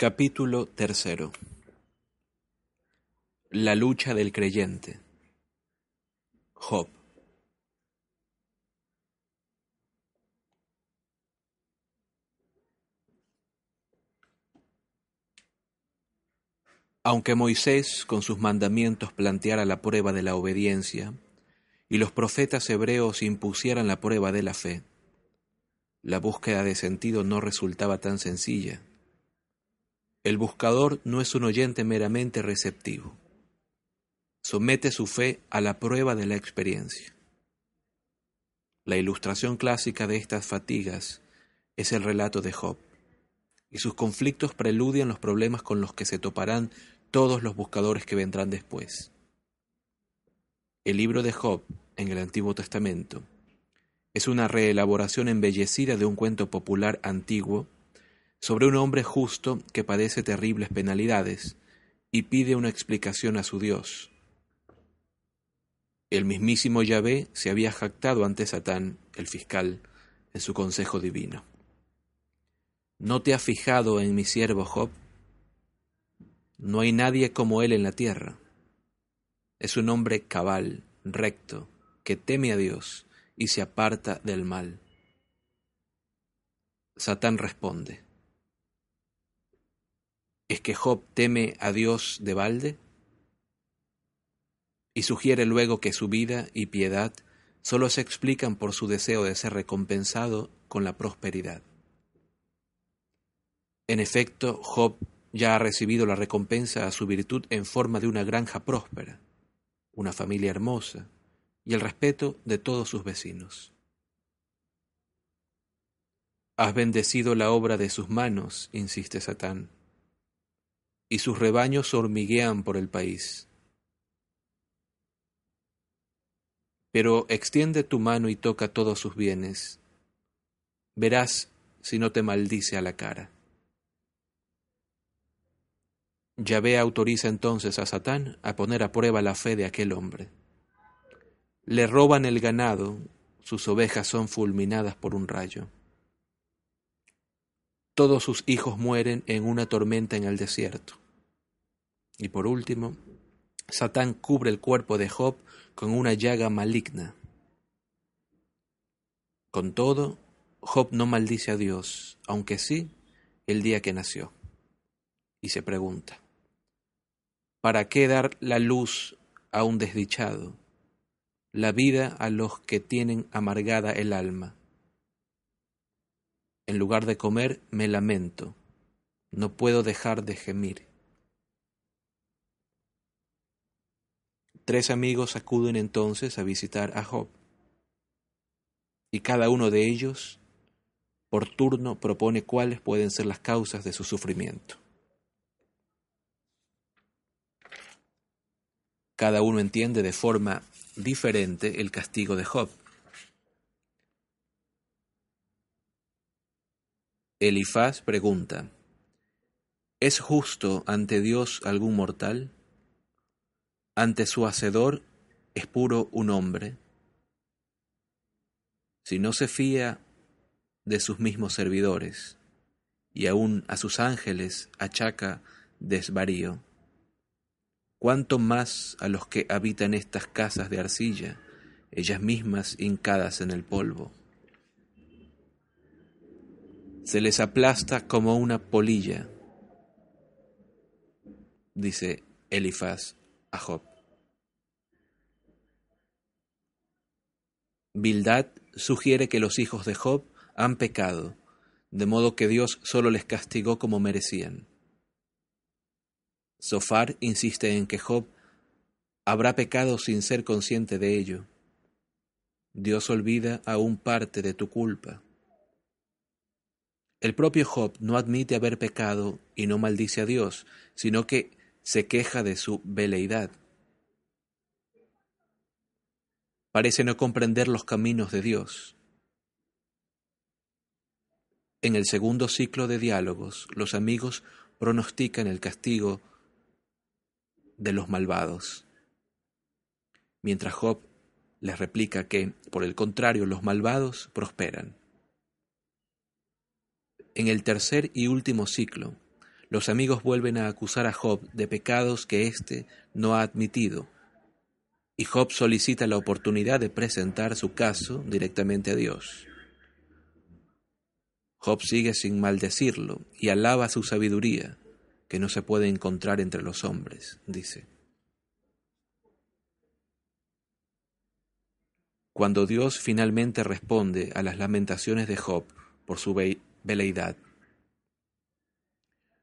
Capítulo tercero. La lucha del creyente. Job. Aunque Moisés con sus mandamientos planteara la prueba de la obediencia, y los profetas hebreos impusieran la prueba de la fe, la búsqueda de sentido no resultaba tan sencilla. El buscador no es un oyente meramente receptivo. Somete su fe a la prueba de la experiencia. La ilustración clásica de estas fatigas es el relato de Job, y sus conflictos preludian los problemas con los que se toparán todos los buscadores que vendrán después. El libro de Job en el Antiguo Testamento es una reelaboración embellecida de un cuento popular antiguo sobre un hombre justo que padece terribles penalidades y pide una explicación a su Dios. El mismísimo Yahvé se había jactado ante Satán, el fiscal, en su consejo divino. ¿No te has fijado en mi siervo Job? No hay nadie como él en la tierra. Es un hombre cabal, recto, que teme a Dios y se aparta del mal. Satán responde, ¿es que Job teme a Dios de balde? Y sugiere luego que su vida y piedad solo se explican por su deseo de ser recompensado con la prosperidad. En efecto, Job ya ha recibido la recompensa a su virtud en forma de una granja próspera, una familia hermosa, y el respeto de todos sus vecinos. Has bendecido la obra de sus manos, insiste Satán, y sus rebaños hormiguean por el país. Pero extiende tu mano y toca todos sus bienes. Verás si no te maldice a la cara. Yahvé autoriza entonces a Satán a poner a prueba la fe de aquel hombre. Le roban el ganado, sus ovejas son fulminadas por un rayo. Todos sus hijos mueren en una tormenta en el desierto. Y por último, Satán cubre el cuerpo de Job con una llaga maligna. Con todo, Job no maldice a Dios, aunque sí el día que nació. Y se pregunta, ¿para qué dar la luz a un desdichado? la vida a los que tienen amargada el alma. En lugar de comer, me lamento, no puedo dejar de gemir. Tres amigos acuden entonces a visitar a Job, y cada uno de ellos, por turno, propone cuáles pueden ser las causas de su sufrimiento. Cada uno entiende de forma diferente el castigo de Job. Elifaz pregunta, ¿Es justo ante Dios algún mortal? ¿Ante su Hacedor es puro un hombre? Si no se fía de sus mismos servidores, y aun a sus ángeles achaca desvarío, cuánto más a los que habitan estas casas de arcilla, ellas mismas hincadas en el polvo. Se les aplasta como una polilla, dice Elifaz a Job. Bildad sugiere que los hijos de Job han pecado, de modo que Dios solo les castigó como merecían. Sofar insiste en que Job habrá pecado sin ser consciente de ello. Dios olvida aún parte de tu culpa. El propio Job no admite haber pecado y no maldice a Dios, sino que se queja de su veleidad. Parece no comprender los caminos de Dios. En el segundo ciclo de diálogos, los amigos pronostican el castigo de los malvados. Mientras Job les replica que, por el contrario, los malvados prosperan. En el tercer y último ciclo, los amigos vuelven a acusar a Job de pecados que éste no ha admitido, y Job solicita la oportunidad de presentar su caso directamente a Dios. Job sigue sin maldecirlo y alaba su sabiduría, que no se puede encontrar entre los hombres, dice. Cuando Dios finalmente responde a las lamentaciones de Job por su veleidad,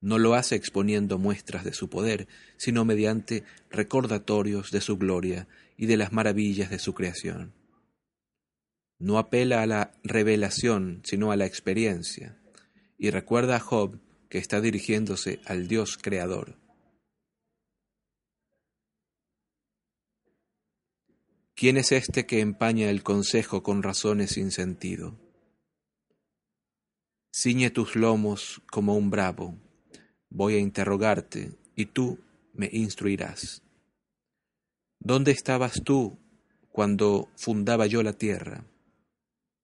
no lo hace exponiendo muestras de su poder, sino mediante recordatorios de su gloria y de las maravillas de su creación. No apela a la revelación, sino a la experiencia, y recuerda a Job que está dirigiéndose al Dios creador. ¿Quién es este que empaña el consejo con razones sin sentido? Ciñe tus lomos como un bravo, voy a interrogarte y tú me instruirás. ¿Dónde estabas tú cuando fundaba yo la tierra?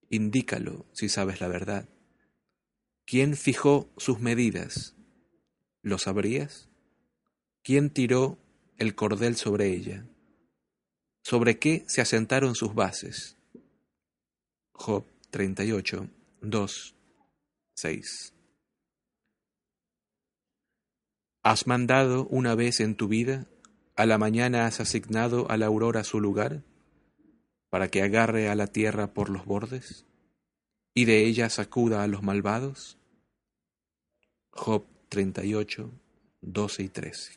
Indícalo si sabes la verdad. ¿Quién fijó sus medidas? ¿Lo sabrías? ¿Quién tiró el cordel sobre ella? ¿Sobre qué se asentaron sus bases? Job 38, 2, 6. ¿Has mandado una vez en tu vida? ¿A la mañana has asignado a la aurora su lugar? ¿Para que agarre a la tierra por los bordes? ¿Y de ella sacuda a los malvados? Job 38, 12 y 13.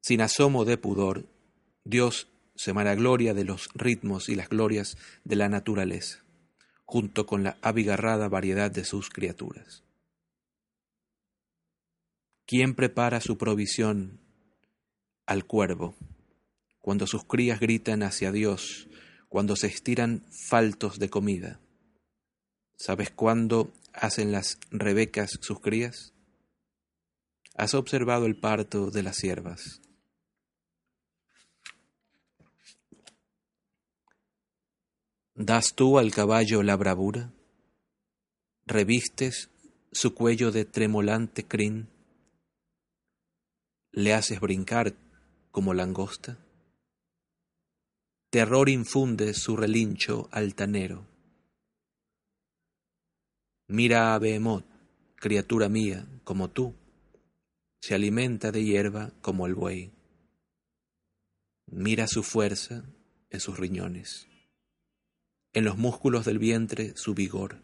Sin asomo de pudor, Dios se gloria de los ritmos y las glorias de la naturaleza junto con la abigarrada variedad de sus criaturas. ¿Quién prepara su provisión al cuervo cuando sus crías gritan hacia Dios, cuando se estiran faltos de comida? ¿Sabes cuándo hacen las rebecas sus crías? ¿Has observado el parto de las siervas? ¿Das tú al caballo la bravura? ¿Revistes su cuello de tremolante crin? ¿Le haces brincar como langosta? Terror infunde su relincho altanero. Mira a Behemoth, criatura mía, como tú, se alimenta de hierba como el buey. Mira su fuerza en sus riñones en los músculos del vientre su vigor.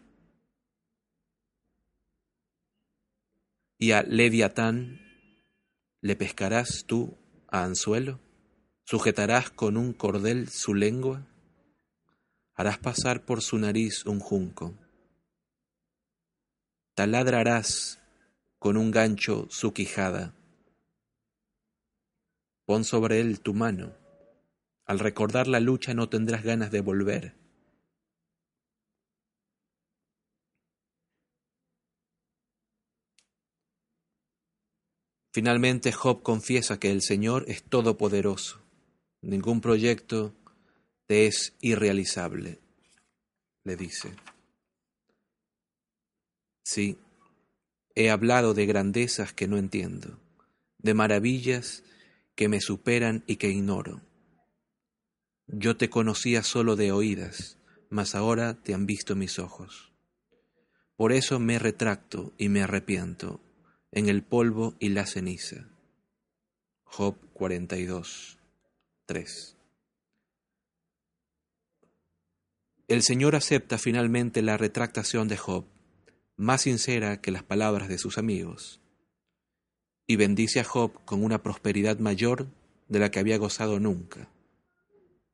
Y a Leviatán le pescarás tú a anzuelo, sujetarás con un cordel su lengua, harás pasar por su nariz un junco, taladrarás con un gancho su quijada, pon sobre él tu mano, al recordar la lucha no tendrás ganas de volver Finalmente Job confiesa que el Señor es todopoderoso. Ningún proyecto te es irrealizable, le dice. Sí, he hablado de grandezas que no entiendo, de maravillas que me superan y que ignoro. Yo te conocía solo de oídas, mas ahora te han visto mis ojos. Por eso me retracto y me arrepiento, en el polvo y la ceniza. Job 42, 3. El Señor acepta finalmente la retractación de Job, más sincera que las palabras de sus amigos, y bendice a Job con una prosperidad mayor de la que había gozado nunca.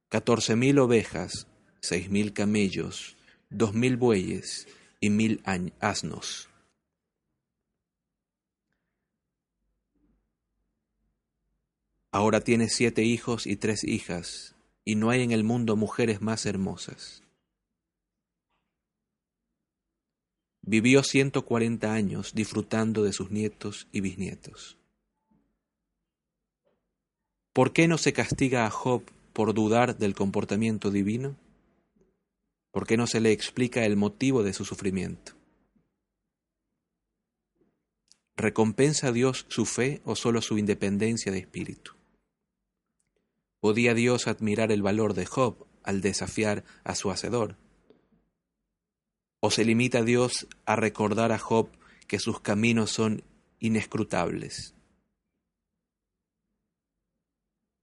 Catorce mil ovejas, seis mil camellos, dos mil bueyes y mil asnos Ahora tiene siete hijos y tres hijas, y no hay en el mundo mujeres más hermosas. Vivió ciento cuarenta años disfrutando de sus nietos y bisnietos. ¿Por qué no se castiga a Job por dudar del comportamiento divino? ¿Por qué no se le explica el motivo de su sufrimiento? ¿Recompensa a Dios su fe o solo su independencia de espíritu? ¿Podía Dios admirar el valor de Job al desafiar a su hacedor? ¿O se limita Dios a recordar a Job que sus caminos son inescrutables?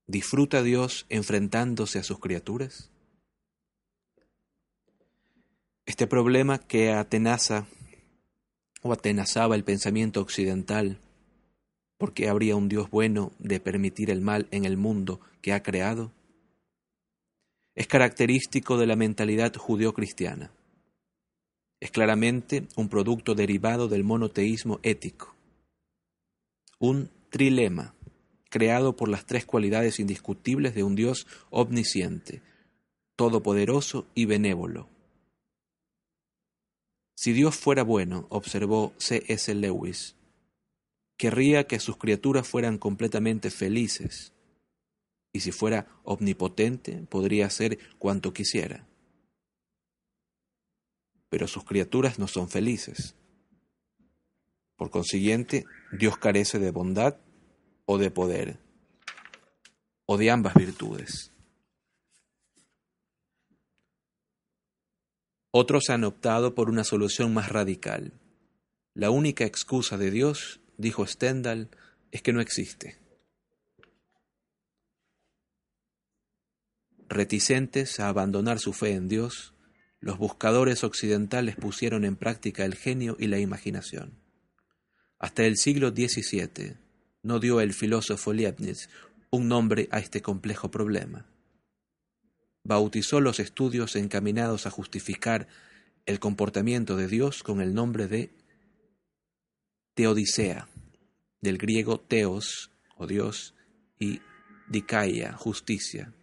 ¿Disfruta Dios enfrentándose a sus criaturas? Este problema que atenaza o atenazaba el pensamiento occidental, ¿por qué habría un Dios bueno de permitir el mal en el mundo que ha creado? Es característico de la mentalidad judío-cristiana. Es claramente un producto derivado del monoteísmo ético. Un trilema creado por las tres cualidades indiscutibles de un Dios omnisciente, todopoderoso y benévolo. Si Dios fuera bueno, observó C. S. Lewis, querría que sus criaturas fueran completamente felices, y si fuera omnipotente, podría hacer cuanto quisiera. Pero sus criaturas no son felices. Por consiguiente, Dios carece de bondad o de poder, o de ambas virtudes. Otros han optado por una solución más radical. La única excusa de Dios, dijo Stendhal, es que no existe. Reticentes a abandonar su fe en Dios, los buscadores occidentales pusieron en práctica el genio y la imaginación. Hasta el siglo XVII, no dio el filósofo Leibniz un nombre a este complejo problema. Bautizó los estudios encaminados a justificar el comportamiento de Dios con el nombre de Teodicea, del griego teos, o Dios, y dikaia, justicia.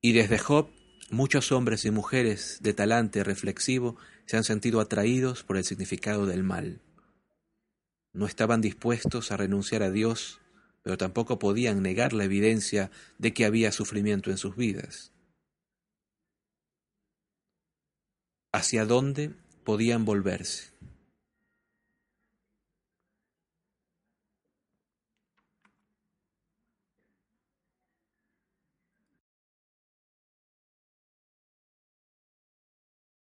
Y desde Job, muchos hombres y mujeres de talante reflexivo se han sentido atraídos por el significado del mal. No estaban dispuestos a renunciar a Dios, pero tampoco podían negar la evidencia de que había sufrimiento en sus vidas. ¿Hacia dónde podían volverse?